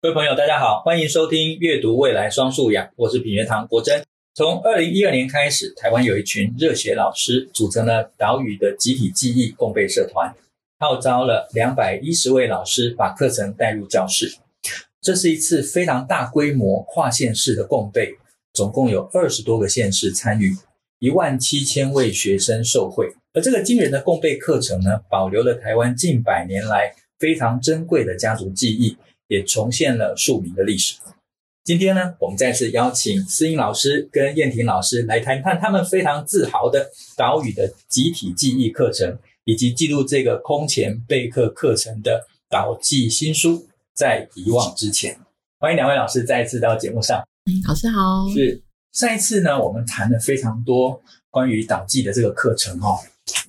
各位朋友，大家好，欢迎收听《阅读未来双素养》，我是品学堂国珍。从二零一二年开始，台湾有一群热血老师组成了岛屿的集体记忆共备社团，号召了两百一十位老师把课程带入教室。这是一次非常大规模跨县市的共备，总共有二十多个县市参与，一万七千位学生受惠。而这个惊人的共备课程呢，保留了台湾近百年来非常珍贵的家族记忆。也重现了庶民的历史。今天呢，我们再次邀请思颖老师跟燕婷老师来谈谈他们非常自豪的岛屿的集体记忆课程，以及记录这个空前备课课程的岛记新书，在遗忘之前。欢迎两位老师再一次到节目上。嗯老师好。是上一次呢，我们谈了非常多关于岛记的这个课程哦，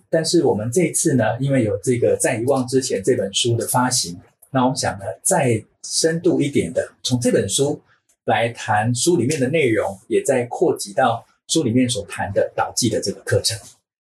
但是我们这一次呢，因为有这个在遗忘之前这本书的发行。那我们想呢，再深度一点的，从这本书来谈书里面的内容，也在扩及到书里面所谈的导记的这个课程。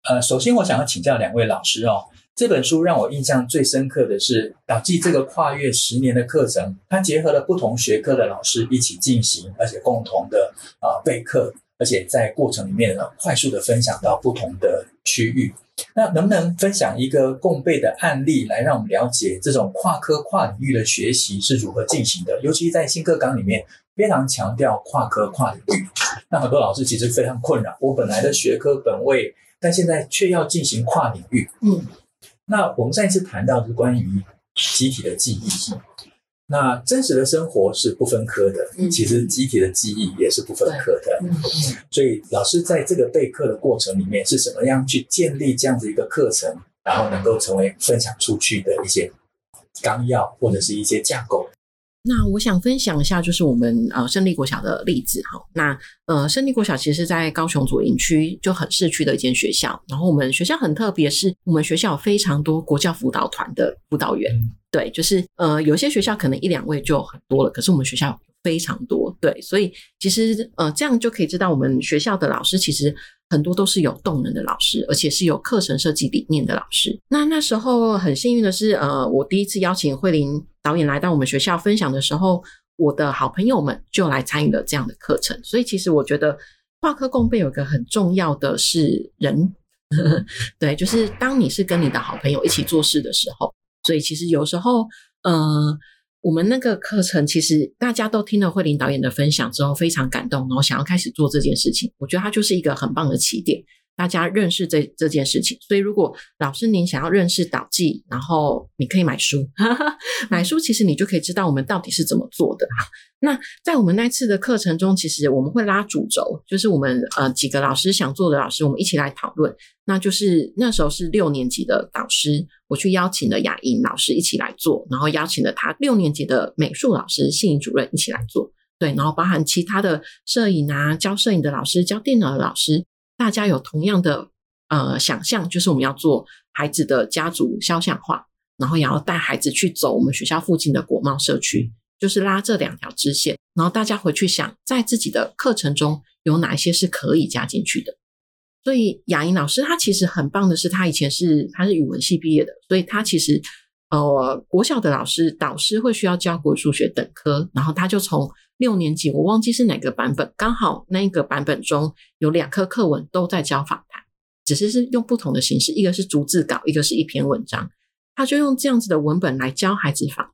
呃，首先我想要请教两位老师哦，这本书让我印象最深刻的是导记这个跨越十年的课程，它结合了不同学科的老师一起进行，而且共同的啊、呃、备课，而且在过程里面呢，快速的分享到不同的区域。那能不能分享一个共备的案例，来让我们了解这种跨科跨领域的学习是如何进行的？尤其在新课纲里面，非常强调跨科跨领域。那很多老师其实非常困扰，我本来的学科本位，但现在却要进行跨领域。嗯，那我们上一次谈到的是关于集体的记忆。那真实的生活是不分科的，其实集体的记忆也是不分科的。嗯，所以老师在这个备课的过程里面是怎么样去建立这样子一个课程，然后能够成为分享出去的一些纲要或者是一些架构？那我想分享一下，就是我们呃胜利国小的例子哈。那呃胜利国小其实是在高雄左营区就很市区的一间学校，然后我们学校很特别，是我们学校有非常多国教辅导团的辅导员。嗯对，就是呃，有些学校可能一两位就很多了，可是我们学校非常多，对，所以其实呃，这样就可以知道我们学校的老师其实很多都是有动能的老师，而且是有课程设计理念的老师。那那时候很幸运的是，呃，我第一次邀请慧玲导演来到我们学校分享的时候，我的好朋友们就来参与了这样的课程。所以其实我觉得跨科共备有一个很重要的是人，对，就是当你是跟你的好朋友一起做事的时候。所以其实有时候，呃，我们那个课程其实大家都听了慧玲导演的分享之后，非常感动，然后想要开始做这件事情。我觉得它就是一个很棒的起点。大家认识这这件事情，所以如果老师您想要认识导记，然后你可以买书，买书其实你就可以知道我们到底是怎么做的。那在我们那次的课程中，其实我们会拉主轴，就是我们呃几个老师想做的老师，我们一起来讨论。那就是那时候是六年级的导师，我去邀请了雅莹老师一起来做，然后邀请了他六年级的美术老师信颖主任一起来做，对，然后包含其他的摄影啊，教摄影的老师，教电脑的老师。大家有同样的呃想象，就是我们要做孩子的家族肖像画，然后也要带孩子去走我们学校附近的国贸社区，就是拉这两条支线，然后大家回去想，在自己的课程中有哪一些是可以加进去的。所以雅莹老师她其实很棒的是，她以前是她是语文系毕业的，所以她其实呃国小的老师导师会需要教国语数学等科，然后他就从。六年级，我忘记是哪个版本，刚好那一个版本中有两课课文都在教访谈，只是是用不同的形式，一个是逐字稿，一个是一篇文章，他就用这样子的文本来教孩子访谈。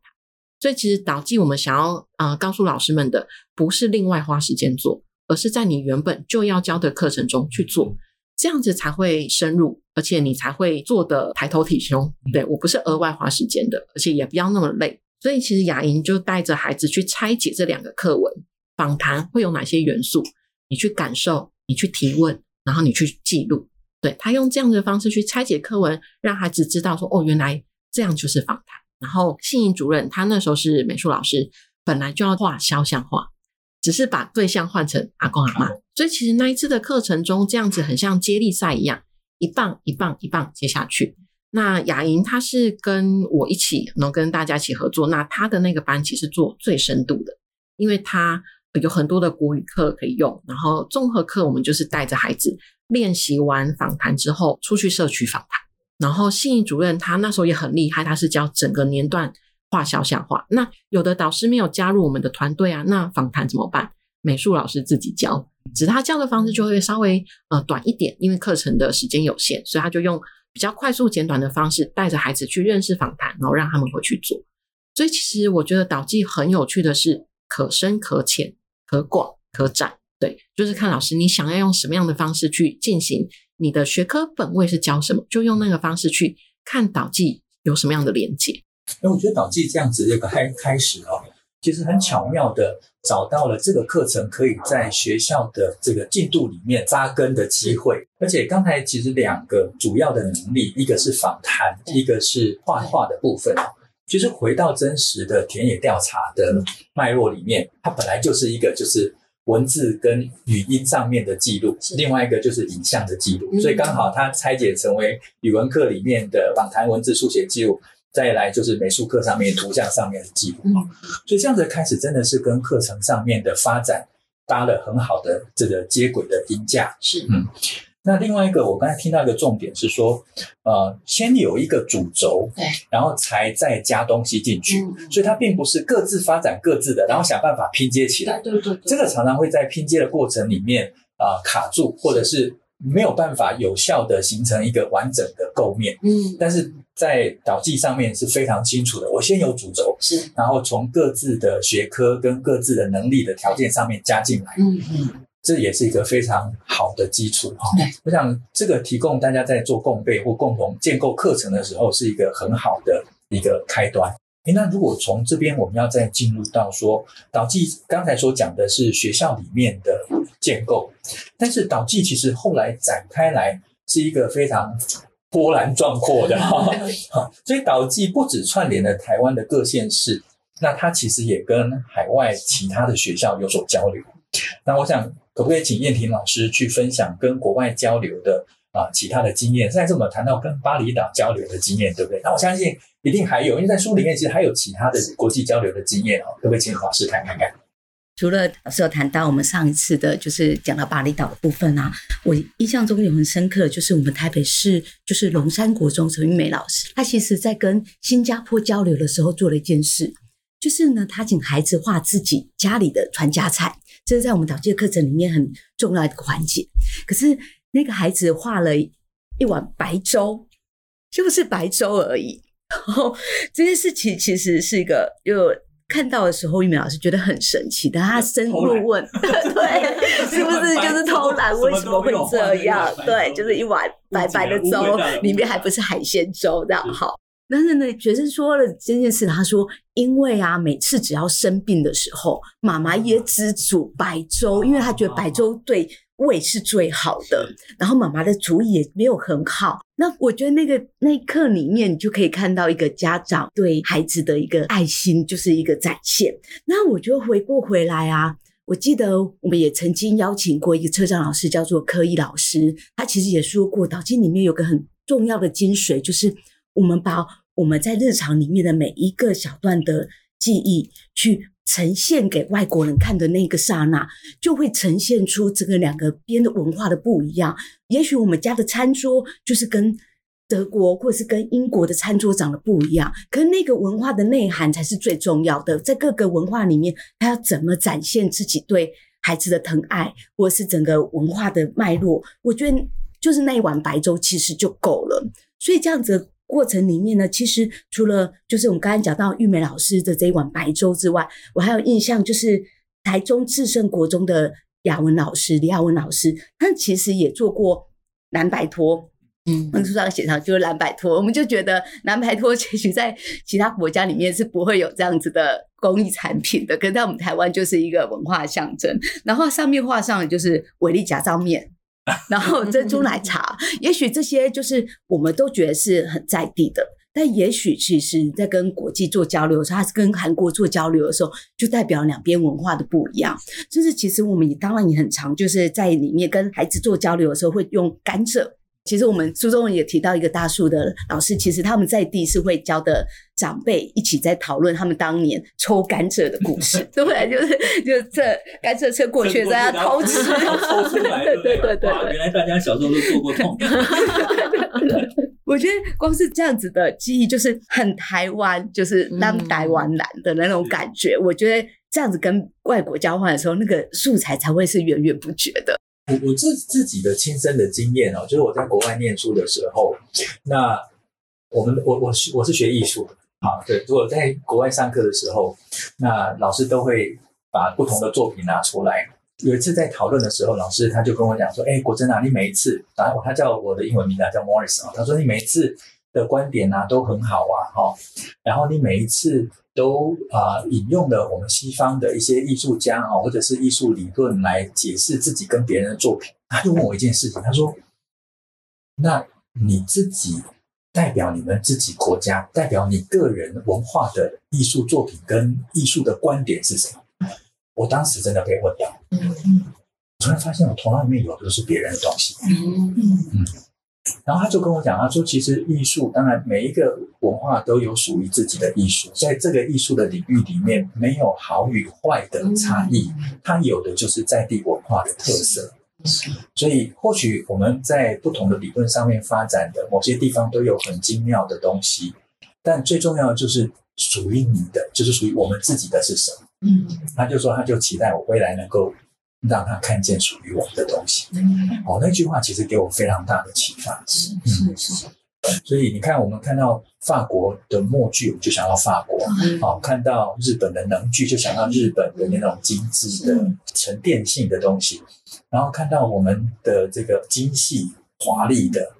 所以其实岛记我们想要呃告诉老师们的，不是另外花时间做，而是在你原本就要教的课程中去做，这样子才会深入，而且你才会做的抬头挺胸。对，我不是额外花时间的，而且也不要那么累。所以其实雅莹就带着孩子去拆解这两个课文，访谈会有哪些元素？你去感受，你去提问，然后你去记录。对，他用这样的方式去拆解课文，让孩子知道说：“哦，原来这样就是访谈。”然后信颖主任他那时候是美术老师，本来就要画肖像画，只是把对象换成阿公阿妈。所以其实那一次的课程中，这样子很像接力赛一样，一棒一棒一棒接下去。那雅莹她是跟我一起，能跟大家一起合作。那她的那个班其实做最深度的，因为她有很多的国语课可以用，然后综合课我们就是带着孩子练习完访谈之后出去社区访谈。然后信义主任他那时候也很厉害，他是教整个年段画肖像画。那有的导师没有加入我们的团队啊，那访谈怎么办？美术老师自己教，只他教的方式就会稍微呃短一点，因为课程的时间有限，所以他就用比较快速简短的方式带着孩子去认识访谈，然后让他们回去做。所以其实我觉得导记很有趣的是，可深可浅，可广可窄。对，就是看老师你想要用什么样的方式去进行，你的学科本位是教什么，就用那个方式去看导记有什么样的连接。那我觉得导记这样子一个开开始哦，其实很巧妙的找到了这个课程可以在学校的这个进度里面扎根的机会。而且刚才其实两个主要的能力，一个是访谈，一个是画画的部分。其实回到真实的田野调查的脉络里面，它本来就是一个就是。文字跟语音上面的记录，另外一个就是影像的记录，所以刚好它拆解成为语文课里面的访谈文字书写记录，再来就是美术课上面图像上面的记录。所以这样子开始真的是跟课程上面的发展搭了很好的这个接轨的鹰架。是，嗯。那另外一个，我刚才听到一个重点是说，呃，先有一个主轴，对，然后才再加东西进去，嗯，所以它并不是各自发展各自的，然后想办法拼接起来。对对对，这个常常会在拼接的过程里面啊，呃，卡住，或者是没有办法有效的形成一个完整的构面。嗯，但是在导记上面是非常清楚的，我先有主轴，是，然后从各自的学科跟各自的能力的条件上面加进来。嗯嗯。这也是一个非常好的基础哈。对，我想这个提供大家在做共备或共同建构课程的时候，是一个很好的一个开端。诶，那如果从这边我们要再进入到说导记，刚才所讲的是学校里面的建构，但是导记其实后来展开来是一个非常波澜壮阔的 哈。所以导记不止串联了台湾的各县市，那它其实也跟海外其他的学校有所交流。那我想。可不可以请燕婷老师去分享跟国外交流的啊其他的经验？上次我们谈到跟巴厘岛交流的经验，对不对？那我相信一定还有，因为在书里面其实还有其他的国际交流的经验哦。可不可以请老师谈看看？除了老师有谈到我们上一次的，就是讲到巴厘岛的部分啊，我印象中有很深刻，就是我们台北市就是龙山国中陈玉梅老师，他其实在跟新加坡交流的时候做了一件事，就是呢，他请孩子画自己家里的传家菜。这是在我们导介课程里面很重要的一个环节。可是那个孩子画了一碗白粥，就是白粥而已。然后这件事情其实是一个，又看到的时候，玉梅老师觉得很神奇。但他深入问，对，是不是 就是偷懒？为什么会这样？对，就是一碗白白的粥，里面还不是海鲜粥，这样好。但是呢，学生说了这件事，他说：“因为啊，每次只要生病的时候，妈妈也只煮白粥，因为他觉得白粥对胃是最好的。然后妈妈的厨艺也没有很好。那我觉得那个那一刻里面，你就可以看到一个家长对孩子的一个爱心，就是一个展现。那我就回过回来啊，我记得我们也曾经邀请过一个车长老师，叫做柯一老师，他其实也说过，导记里面有个很重要的精髓，就是我们把。我们在日常里面的每一个小段的记忆，去呈现给外国人看的那个刹那，就会呈现出这个两个边的文化的不一样。也许我们家的餐桌就是跟德国或是跟英国的餐桌长得不一样，可是那个文化的内涵才是最重要的。在各个文化里面，他要怎么展现自己对孩子的疼爱，或是整个文化的脉络？我觉得就是那一碗白粥其实就够了。所以这样子。过程里面呢，其实除了就是我们刚才讲到玉梅老师的这一碗白粥之外，我还有印象就是台中至圣国中的雅文老师李雅文老师，他其实也做过蓝白托，嗯，书上写上就是蓝白托，我们就觉得蓝白托其实在其他国家里面是不会有这样子的工艺产品的，可是在我们台湾就是一个文化象征。然后上面画上的就是维力夹照面。然后珍珠奶茶，也许这些就是我们都觉得是很在地的，但也许其实，在跟国际做交流的时候，还是跟韩国做交流的时候，就代表两边文化的不一样。就是其实我们也当然也很常，就是在里面跟孩子做交流的时候，会用甘蔗。其实我们书中也提到一个大树的老师，其实他们在地是会教的长辈一起在讨论他们当年抽甘蔗的故事，对不对？就是就这甘蔗车过去，大家偷吃，偷出来，对对对对，原来大家小时候都做过痛。我觉得光是这样子的记忆，就是很台湾，就是让台湾男的那种感觉。嗯、我觉得这样子跟外国交换的时候，那个素材才会是源源不绝的。我我自自己的亲身的经验哦，就是我在国外念书的时候，那我们我我是我是学艺术的啊，对，如果在国外上课的时候，那老师都会把不同的作品拿出来。有一次在讨论的时候，老师他就跟我讲说：“哎，国珍啊，你每一次啊，他叫我的英文名字叫 Morris 啊，他说你每一次的观点啊都很好啊，哈，然后你每一次。”都啊、呃，引用了我们西方的一些艺术家啊，或者是艺术理论来解释自己跟别人的作品。他就问我一件事情，他说：“那你自己代表你们自己国家，代表你个人文化的艺术作品跟艺术的观点是什么？”我当时真的被问到，我突然发现我头脑里面有的都是别人的东西。嗯嗯。然后他就跟我讲，他说：“其实艺术，当然每一个文化都有属于自己的艺术，在这个艺术的领域里面，没有好与坏的差异，它有的就是在地文化的特色。所以，或许我们在不同的理论上面发展的某些地方都有很精妙的东西，但最重要的就是属于你的，就是属于我们自己的是什么？”嗯，他就说，他就期待我未来能够。让他看见属于我们的东西。哦，那句话其实给我非常大的启发。是是是。所以你看，我们看到法国的默剧，我们就想到法国；哦，看到日本的能剧，就想到日本的那种精致的沉淀性的东西。然后看到我们的这个精细华丽的，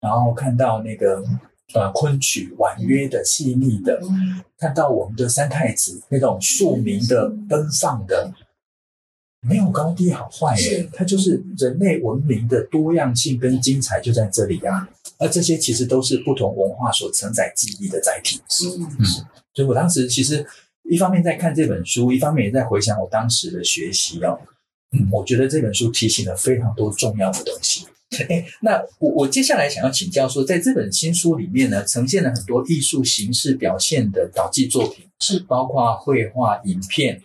然后看到那个呃昆曲婉约的细腻的，看到我们的三太子那种庶民的奔放的。没有高低好坏耶，它就是人类文明的多样性跟精彩就在这里啊。而这些其实都是不同文化所承载记忆的载体。嗯嗯，所以我当时其实一方面在看这本书，一方面也在回想我当时的学习哦。嗯，我觉得这本书提醒了非常多重要的东西。哎，那我我接下来想要请教说，在这本新书里面呢，呈现了很多艺术形式表现的导记作品，是包括绘画、影片，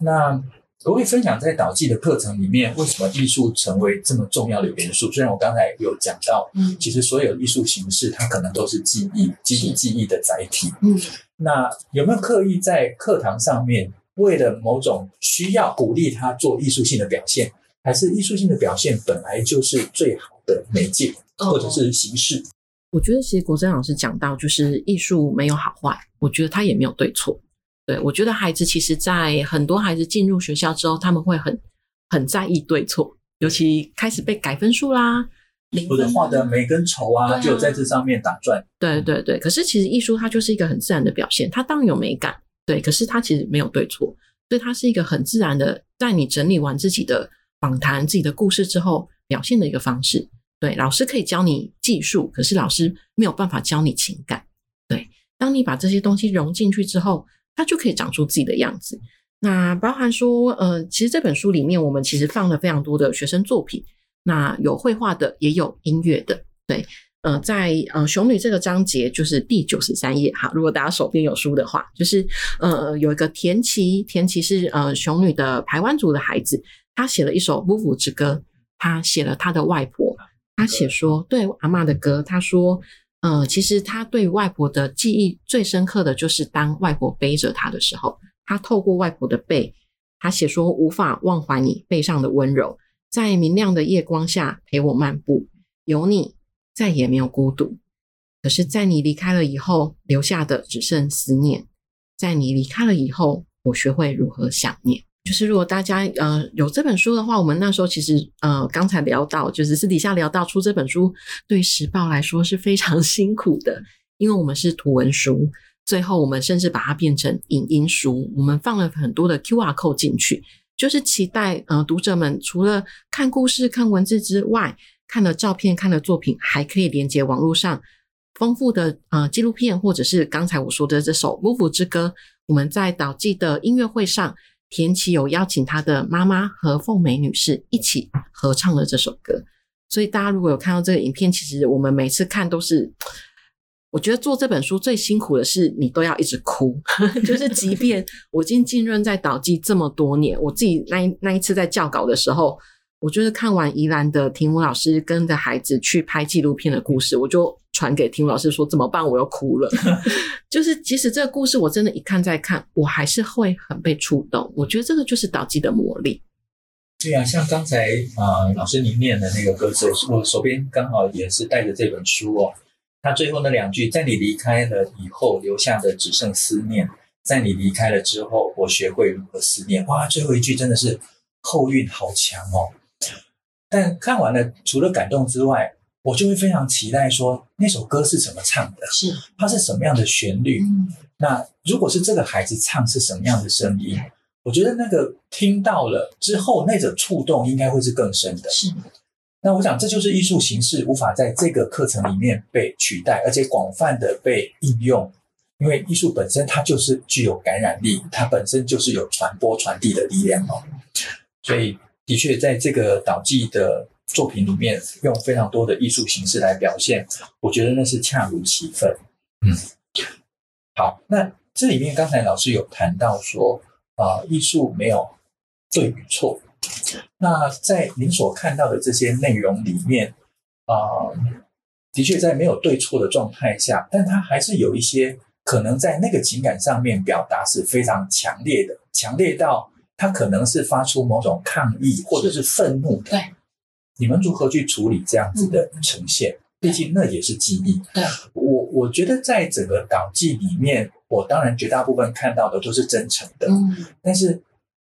那。我会分享在导记的课程里面，为什么艺术成为这么重要的元素？虽然我刚才有讲到，嗯，其实所有艺术形式它可能都是记忆、集体记忆的载体，嗯，那有没有刻意在课堂上面，为了某种需要鼓励他做艺术性的表现，还是艺术性的表现本来就是最好的媒介或者是形式？哦，我觉得其实国珍老师讲到，就是艺术没有好坏，我觉得他也没有对错。对，我觉得孩子其实，在很多孩子进入学校之后，他们会很很在意对错，尤其开始被改分数啦，或者画的美跟丑啊，就在这上面打转。对对对，可是其实艺术它就是一个很自然的表现，它当然有美感，对，可是它其实没有对错，所以它是一个很自然的，在你整理完自己的访谈、自己的故事之后表现的一个方式。对，老师可以教你技术，可是老师没有办法教你情感。对，当你把这些东西融进去之后。它就可以长出自己的样子。那包含说，呃，其实这本书里面我们其实放了非常多的学生作品，那有绘画的，也有音乐的。对，呃，在呃熊女这个章节就是第九十三页哈。如果大家手边有书的话，就是呃有一个田崎，田崎是呃熊女的台湾族的孩子，他写了一首《夫妇之歌》，他写了他的外婆，他写说对阿嬷的歌，他说。嗯，其实他对外婆的记忆最深刻的就是当外婆背着他的时候，他透过外婆的背，他写说无法忘怀你背上的温柔，在明亮的夜光下陪我漫步，有你再也没有孤独。可是，在你离开了以后，留下的只剩思念。在你离开了以后，我学会如何想念。就是如果大家呃有这本书的话，我们那时候其实呃刚才聊到，就是私底下聊到出这本书，对时报来说是非常 辛苦的，因为我们是图文书，最后我们甚至把它变成影音书，我们放了很多的 QR code 进去，就是期待呃读者们除了看故事、看文字之外，看了照片、看了作品，还可以连接网络上丰富的呃纪录片，或者是刚才我说的这首《夫妇之歌》，我们在导记的音乐会上。田崎有邀请他的妈妈和凤美女士一起合唱了这首歌，所以大家如果有看到这个影片，其实我们每次看都是，我觉得做这本书最辛苦的是你都要一直哭，就是即便我已经浸润在导记这么多年，我自己那一那一次在校稿的时候，我就是看完宜兰的婷武老师跟着孩子去拍纪录片的故事，我就传给婷武老师说怎么办？我要哭了。就是即使这个故事我真的一看再看，我还是会很被触动。我觉得这个就是导记的魔力。对啊，像刚才啊、呃，老师您念的那个歌词，我手边刚好也是带着这本书哦。他最后那两句，在你离开了以后，留下的只剩思念；在你离开了之后，我学会如何思念。哇，最后一句真的是后韵好强哦。但看完了，除了感动之外，我就会非常期待说那首歌是怎么唱的，是它是什么样的旋律。嗯、那如果是这个孩子唱，是什么样的声音？我觉得那个听到了之后，那种触动应该会是更深的。是，那我想这就是艺术形式无法在这个课程里面被取代，而且广泛的被应用，因为艺术本身它就是具有感染力，它本身就是有传播传递的力量哦。所以的确在这个导记的作品里面，用非常多的艺术形式来表现，我觉得那是恰如其分。嗯，好，那这里面刚才老师有谈到说。啊、呃，艺术没有对与错。那在您所看到的这些内容里面，啊、的确在没有对错的状态下，但它还是有一些可能在那个情感上面表达是非常强烈的，强烈到它可能是发出某种抗议或者是愤怒的。对，你们如何去处理这样子的呈现？毕竟那也是记忆。对，我我觉得在整个导记里面。我当然绝大部分看到的都是真诚的，嗯，但是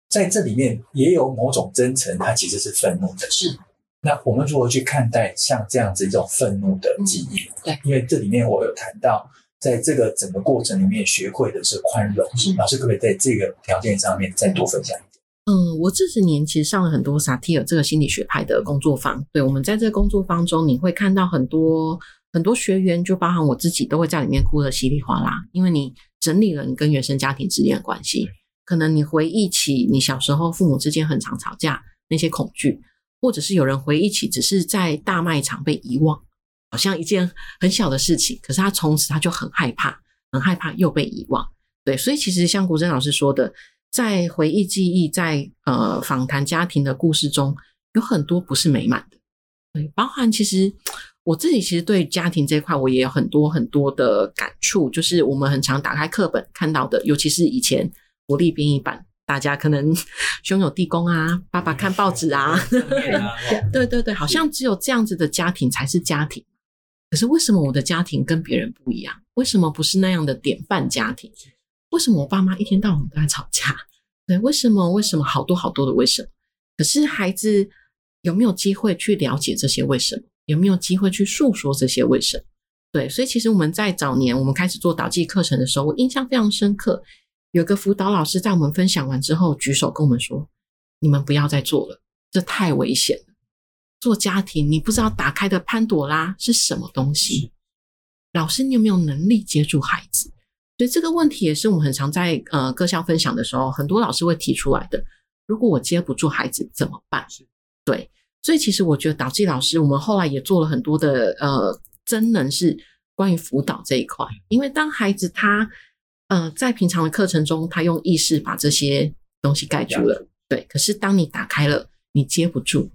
在这里面也有某种真诚，它其实是愤怒的。是，那我们如何去看待像这样子一种愤怒的记忆？嗯，对，因为这里面我有谈到，在这个整个过程里面学会的是宽容。是，老师可不可以在这个条件上面再多分享一点？嗯，我这十年其实上了很多萨提尔这个心理学派的工作坊。对，我们在这个工作坊中，你会看到很多很多学员，就包含我自己，都会在里面哭得稀里哗啦，因为你。整理了你跟原生家庭之间的关系，可能你回忆起你小时候父母之间很常吵架那些恐惧，或者是有人回忆起只是在大卖场被遗忘，好像一件很小的事情，可是他从此他就很害怕，很害怕又被遗忘。对，所以其实像国珍老师说的，在回忆记忆，在呃访谈家庭的故事中，有很多不是美满的，对，包含其实。我自己其实对家庭这一块，我也有很多很多的感触。就是我们很常打开课本看到的，尤其是以前国立编译版，大家可能兄友弟恭啊，爸爸看报纸啊，对对对，好像只有这样子的家庭才是家庭。可是为什么我的家庭跟别人不一样？为什么不是那样的典范家庭？为什么我爸妈一天到晚都在吵架？对，为什么？为什么？好多好多的为什么？可是孩子有没有机会去了解这些为什么？有没有机会去诉说这些为什么？对，所以其实我们在早年我们开始做导记课程的时候，我印象非常深刻。有个辅导老师在我们分享完之后举手跟我们说：“你们不要再做了，这太危险了。做家庭，你不知道打开的潘朵拉是什么东西。老师，你有没有能力接住孩子？所以这个问题也是我们很常在呃各校分享的时候，很多老师会提出来的。如果我接不住孩子怎么办？对。”所以，其实我觉得导记老师，我们后来也做了很多的呃，真能是关于辅导这一块。因为当孩子他呃在平常的课程中，他用意识把这些东西盖住了，对。可是当你打开了，你接不住。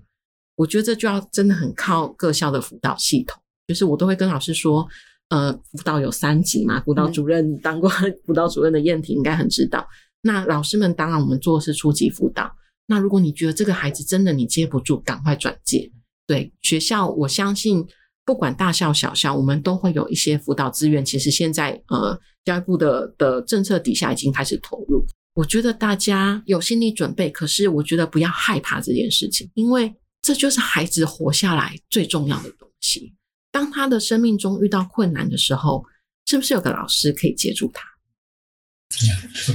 我觉得这就要真的很靠各校的辅导系统。就是我都会跟老师说，呃，辅导有三级嘛，辅导主任当过 辅导主任的燕婷应该很知道。那老师们当然我们做的是初级辅导。那如果你觉得这个孩子真的你接不住，赶快转介。对，学校，我相信不管大校小校，我们都会有一些辅导资源。其实现在呃，教育部的的政策底下已经开始投入。我觉得大家有心理准备，可是我觉得不要害怕这件事情，因为这就是孩子活下来最重要的东西。当他的生命中遇到困难的时候，是不是有个老师可以接住他？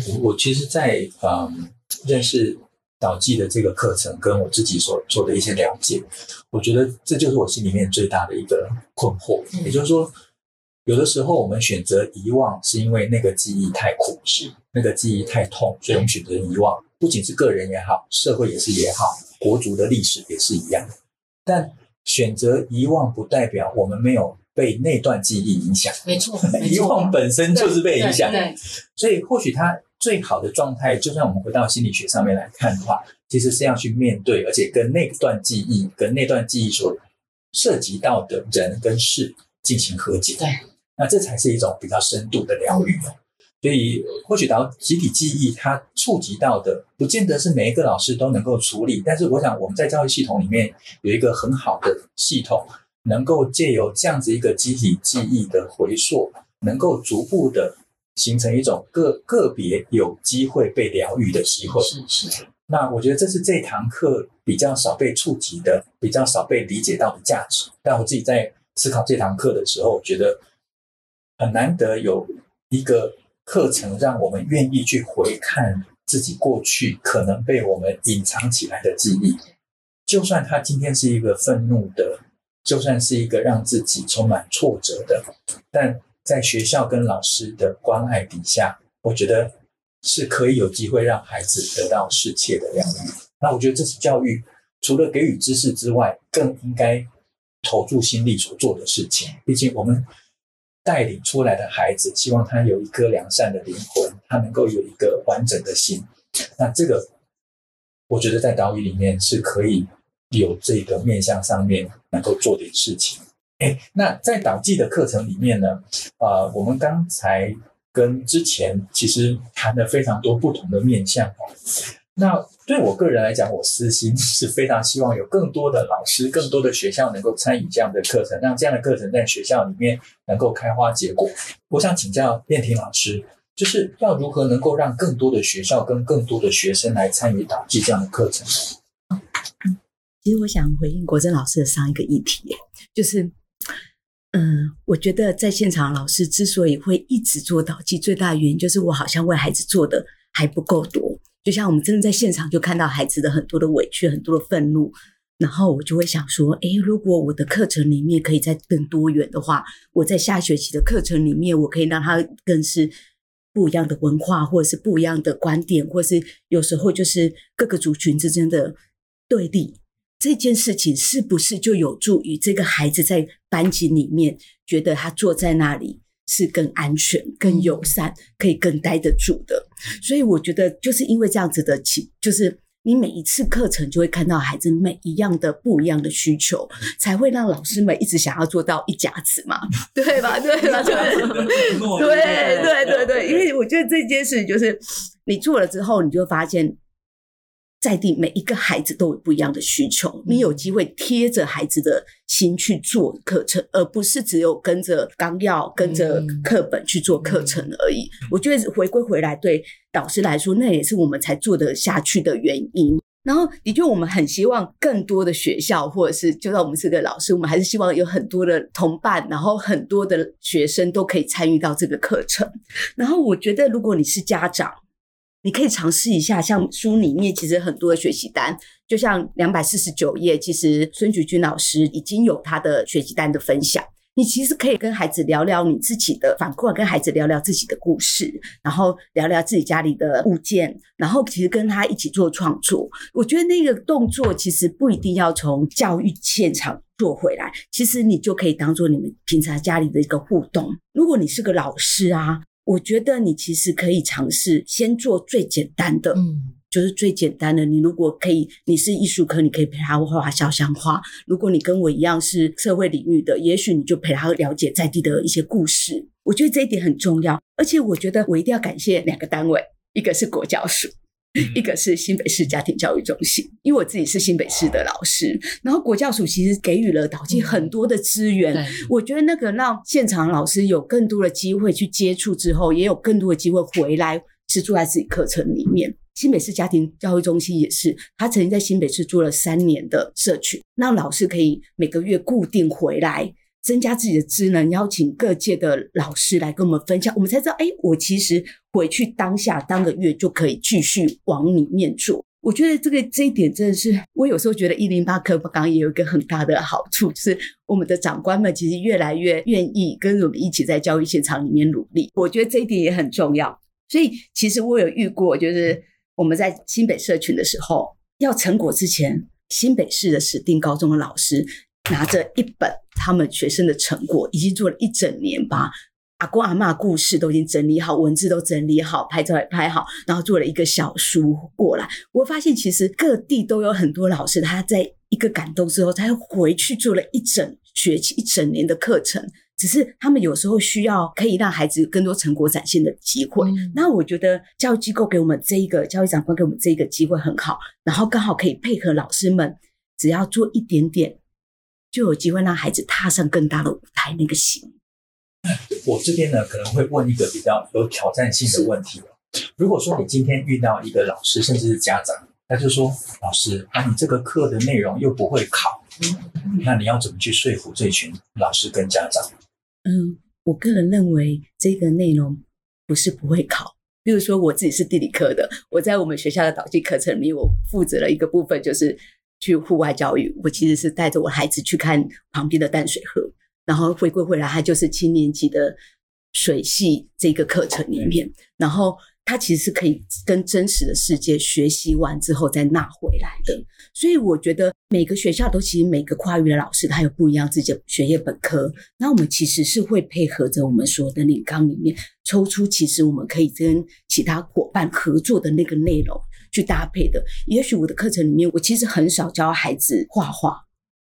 我 我其实在，在嗯认识。导记的这个课程跟我自己所做的一些了解，我觉得这就是我心里面最大的一个困惑。也就是说，有的时候我们选择遗忘，是因为那个记忆太苦，是那个记忆太痛，所以我们选择遗忘。不仅是个人也好，社会也是也好，国族的历史也是一样。但选择遗忘不代表我们没有被那段记忆影响。没错，遗忘本身就是被影响。对，所以或许他。最好的状态，就算我们回到心理学上面来看的话，其实是要去面对，而且跟那段记忆、跟那段记忆所涉及到的人跟事进行和解。对，那这才是一种比较深度的疗愈。嗯所以，或许到集体记忆，它触及到的，不见得是每一个老师都能够处理。但是，我想我们在教育系统里面有一个很好的系统，能够借由这样子一个集体记忆的回溯，能够逐步的形成一种个个别有机会被疗愈的机会。是是。那我觉得这是这堂课比较少被触及的，比较少被理解到的价值。但我自己在思考这堂课的时候，觉得很难得有一个。课程让我们愿意去回看自己过去可能被我们隐藏起来的记忆，就算他今天是一个愤怒的，就算是一个让自己充满挫折的，但在学校跟老师的关爱底下，我觉得是可以有机会让孩子得到适切的疗愈。那我觉得这是教育除了给予知识之外，更应该投注心力所做的事情。毕竟我们。带领出来的孩子，希望他有一颗良善的灵魂，他能够有一个完整的心。那这个，我觉得在导语里面是可以有这个面向上面能够做点事情。哎，那在导记的课程里面呢，呃，我们刚才跟之前其实谈了非常多不同的面向。那对我个人来讲，我私心 是非常希望有更多的老师、更多的学校能够参与这样的课程，让这样的课程在学校里面能够开花结果。我想请教卞婷老师，就是要如何能够让更多的学校跟更多的学生来参与导记这样的课程？其实我想回应国珍老师的上一个议题，就是，嗯，我觉得在现场老师之所以会一直做导记，最大的原因就是我好像为孩子做的还不够多。就像我们真的在现场就看到孩子的很多的委屈、很多的愤怒，然后我就会想说：诶，如果我的课程里面可以再更多元的话，我在下学期的课程里面，我可以让他更是不一样的文化，或者是不一样的观点，或是有时候就是各个族群之间的对立，这件事情是不是就有助于这个孩子在班级里面觉得他坐在那里？是更安全、更友善，可以更待得住的。所以我觉得，就是因为这样子的起，就是你每一次课程就会看到孩子每一样的不一样的需求，才会让老师们一直想要做到一甲子嘛，对吧？对吧？对对对对对，因为我觉得这件事就是你做了之后，你就发现。在地每一个孩子都有不一样的需求，你有机会贴着孩子的心去做课程，而不是只有跟着纲要、跟着课本去做课程而已。我觉得回归回来，对导师来说，那也是我们才做得下去的原因。然后，的确，我们很希望更多的学校，或者是就算我们是个老师，我们还是希望有很多的同伴，然后很多的学生都可以参与到这个课程。然后，我觉得如果你是家长，你可以尝试一下，像书里面其实很多的学习单，就像两百四十九页，其实孙菊君老师已经有他的学习单的分享。你其实可以跟孩子聊聊你自己的，反馈跟孩子聊聊自己的故事，然后聊聊自己家里的物件，然后其实跟他一起做创作。我觉得那个动作其实不一定要从教育现场做回来，其实你就可以当做你们平常家里的一个互动。如果你是个老师啊。我觉得你其实可以尝试先做最简单的，嗯，就是最简单的。你如果可以，你是艺术科，你可以陪他画肖像画。如果你跟我一样是社会领域的，也许你就陪他了解在地的一些故事。我觉得这一点很重要，而且我觉得我一定要感谢两个单位，一个是国教署。一个是新北市家庭教育中心，因为我自己是新北市的老师，然后国教署其实给予了导进很多的资源，嗯、我觉得那个让现场老师有更多的机会去接触之后，也有更多的机会回来是住在自己课程里面。新北市家庭教育中心也是，他曾经在新北市做了三年的社群，让老师可以每个月固定回来。增加自己的职能，邀请各界的老师来跟我们分享，我们才知道，哎，我其实回去当下当个月就可以继续往里面做。我觉得这个这一点真的是，我有时候觉得一零八课纲也有一个很大的好处，就是我们的长官们其实越来越愿意跟我们一起在教育现场里面努力。我觉得这一点也很重要。所以其实我有遇过，就是我们在新北社群的时候，要成果之前，新北市的指定高中的老师。拿着一本他们学生的成果，已经做了一整年，把阿公阿嬷故事都已经整理好，文字都整理好，拍照也拍好，然后做了一个小书过来。我发现其实各地都有很多老师，他在一个感动之后，他又回去做了一整学期、一整年的课程。只是他们有时候需要可以让孩子更多成果展现的机会。嗯、那我觉得教育机构给我们这一个教育长官给我们这一个机会很好，然后刚好可以配合老师们，只要做一点点，就有机会让孩子踏上更大的舞台。那个心。我这边呢可能会问一个比较有挑战性的问题。如果说你今天遇到一个老师，甚至是家长，他就说：“老师，那你这个课的内容又不会考，那你要怎么去说服这群老师跟家长？”嗯，我个人认为这个内容不是不会考。比如说，我自己是地理科的，我在我们学校的导记课程里，我负责了一个部分，就是去户外教育。我其实是带着我孩子去看旁边的淡水河，然后回归回来，他就是七年级的水系这个课程里面，然后。它其实是可以跟真实的世界学习完之后再纳回来的，所以我觉得每个学校都其实每个跨域的老师他有不一样自己的学业本科，那我们其实是会配合着我们所有的领纲里面抽出其实我们可以跟其他伙伴合作的那个内容去搭配的。也许我的课程里面我其实很少教孩子画画，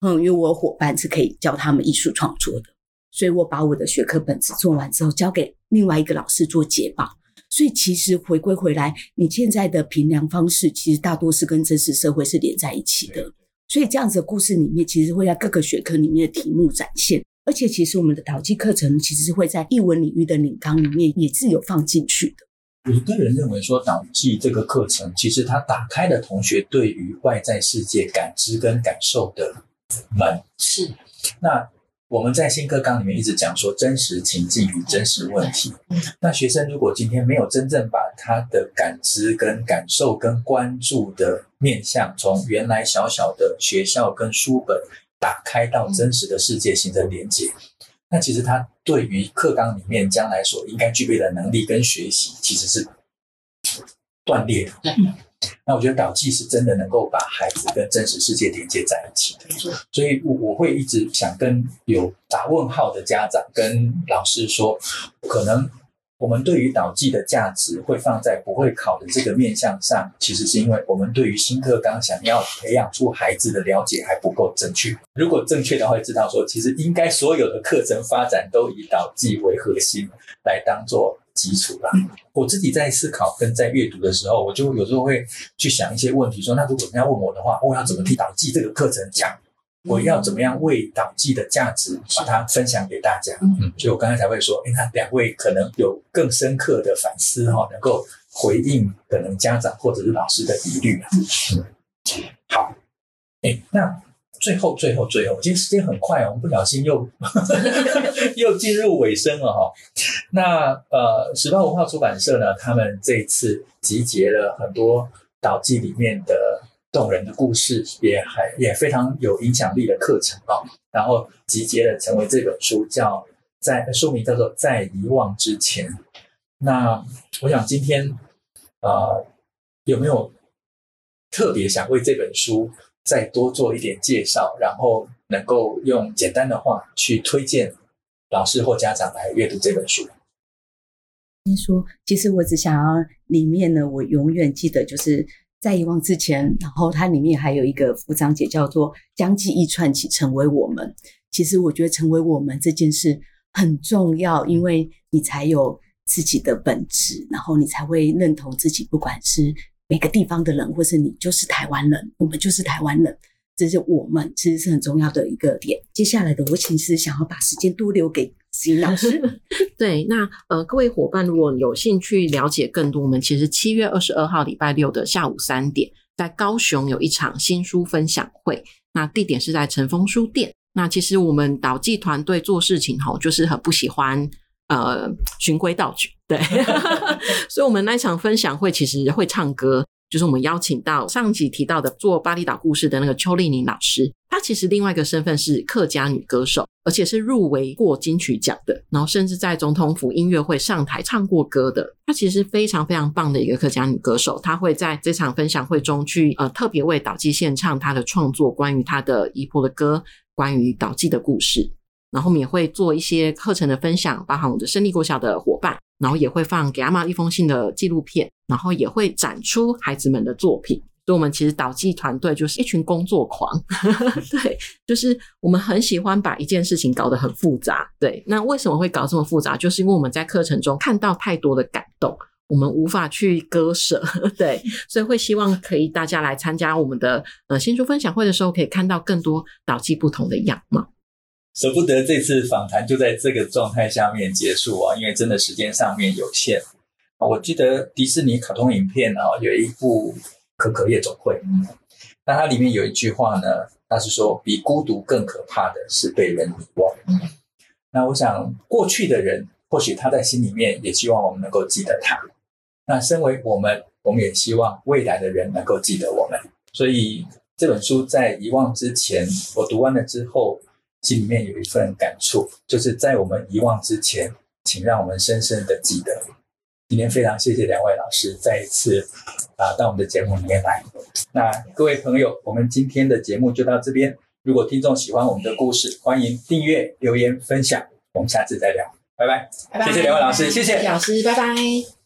嗯，因为我有伙伴是可以教他们艺术创作的，所以我把我的学科本子做完之后交给另外一个老师做解绑。所以其实回归回来，你现在的评量方式其实大多是跟真实社会是连在一起的。所以这样子的故事里面，其实会在各个学科里面的题目展现。而且其实我们的导记课程其实是会在译文领域的领纲里面也是有放进去的。我个人认为说，导记这个课程其实它打开了同学对于外在世界感知跟感受的门。是。那。我们在新课纲里面一直讲说真实情境与真实问题。那学生如果今天没有真正把他的感知跟感受跟关注的面向，从原来小小的学校跟书本打开到真实的世界形成连接，那其实他对于课纲里面将来所应该具备的能力跟学习，其实是断裂的。那我觉得导记是真的能够把孩子跟真实世界连接在一起的，所以我我会一直想跟有打问号的家长跟老师说，可能我们对于导记的价值会放在不会考的这个面向上，其实是因为我们对于新课纲想要培养出孩子的了解还不够正确。如果正确的话，会知道说，其实应该所有的课程发展都以导记为核心来当做。基础吧。我自己在思考跟在阅读的时候，我就有时候会去想一些问题，说那如果人家问我的话，我要怎么替导记这个课程讲？我要怎么样为导记的价值把它分享给大家？嗯，所以我刚才才会说，哎，那两位可能有更深刻的反思哈，能够回应可能家长或者是老师的疑虑。嗯，好，诶，那。最后，最后，最后，今天时间很快哦，我们不小心又 又进入尾声了哈。那呃，时报文化出版社呢，他们这一次集结了很多导记里面的动人的故事，也还也非常有影响力的课程啊。然后集结了成为这本书，叫在书名叫做《在遗忘之前》。那我想今天呃，有没有特别想为这本书？再多做一点介绍，然后能够用简单的话去推荐老师或家长来阅读这本书。先说，其实我只想要里面呢，我永远记得就是在遗忘之前，然后它里面还有一个副章节叫做“将记忆串起，成为我们”。其实我觉得成为我们这件事很重要，因为你才有自己的本质，然后你才会认同自己，不管是。每个地方的人，或是你就是台湾人，我们就是台湾人，这是我们其实是很重要的一个点。接下来的，我其实想要把时间多留给子玲老师。对，那呃，各位伙伴，如果有兴趣了解更多，我们其实七月二十二号礼拜六的下午三点，在高雄有一场新书分享会，那地点是在晨风书店。那其实我们导记团队做事情吼，就是很不喜欢。呃，循规蹈矩，对，所以，我们那一场分享会其实会唱歌，就是我们邀请到上集提到的做巴厘岛故事的那个邱丽宁老师，她其实另外一个身份是客家女歌手，而且是入围过金曲奖的，然后甚至在总统府音乐会上台唱过歌的，她其实非常非常棒的一个客家女歌手，她会在这场分享会中去呃特别为导记献唱她的创作，关于她的姨婆的歌，关于导记的故事。然后我们也会做一些课程的分享，包含我们的胜利国小的伙伴，然后也会放给阿妈一封信的纪录片，然后也会展出孩子们的作品。所以，我们其实导记团队就是一群工作狂，对，就是我们很喜欢把一件事情搞得很复杂。对，那为什么会搞这么复杂？就是因为我们在课程中看到太多的感动，我们无法去割舍。对，所以会希望可以大家来参加我们的呃新书分享会的时候，可以看到更多导记不同的样貌。舍不得这次访谈就在这个状态下面结束啊，因为真的时间上面有限。我记得迪士尼卡通影片啊，有一部。可可夜总会，那它里面有一句话呢，它是说，比孤独更可怕的是被人遗忘。那我想，过去的人或许他在心里面也希望我们能够记得他。那身为我们，我们也希望未来的人能够记得我们。所以这本书在遗忘之前，我读完了之后，心里面有一份感触，就是在我们遗忘之前，请让我们深深的记得。今天非常谢谢两位老师再一次啊到我们的节目里面来。那各位朋友，我们今天的节目就到这边。如果听众喜欢我们的故事，欢迎订阅、留言、分享。我们下次再聊，拜拜。拜拜。谢谢两位老师，谢谢。谢谢老师，拜拜。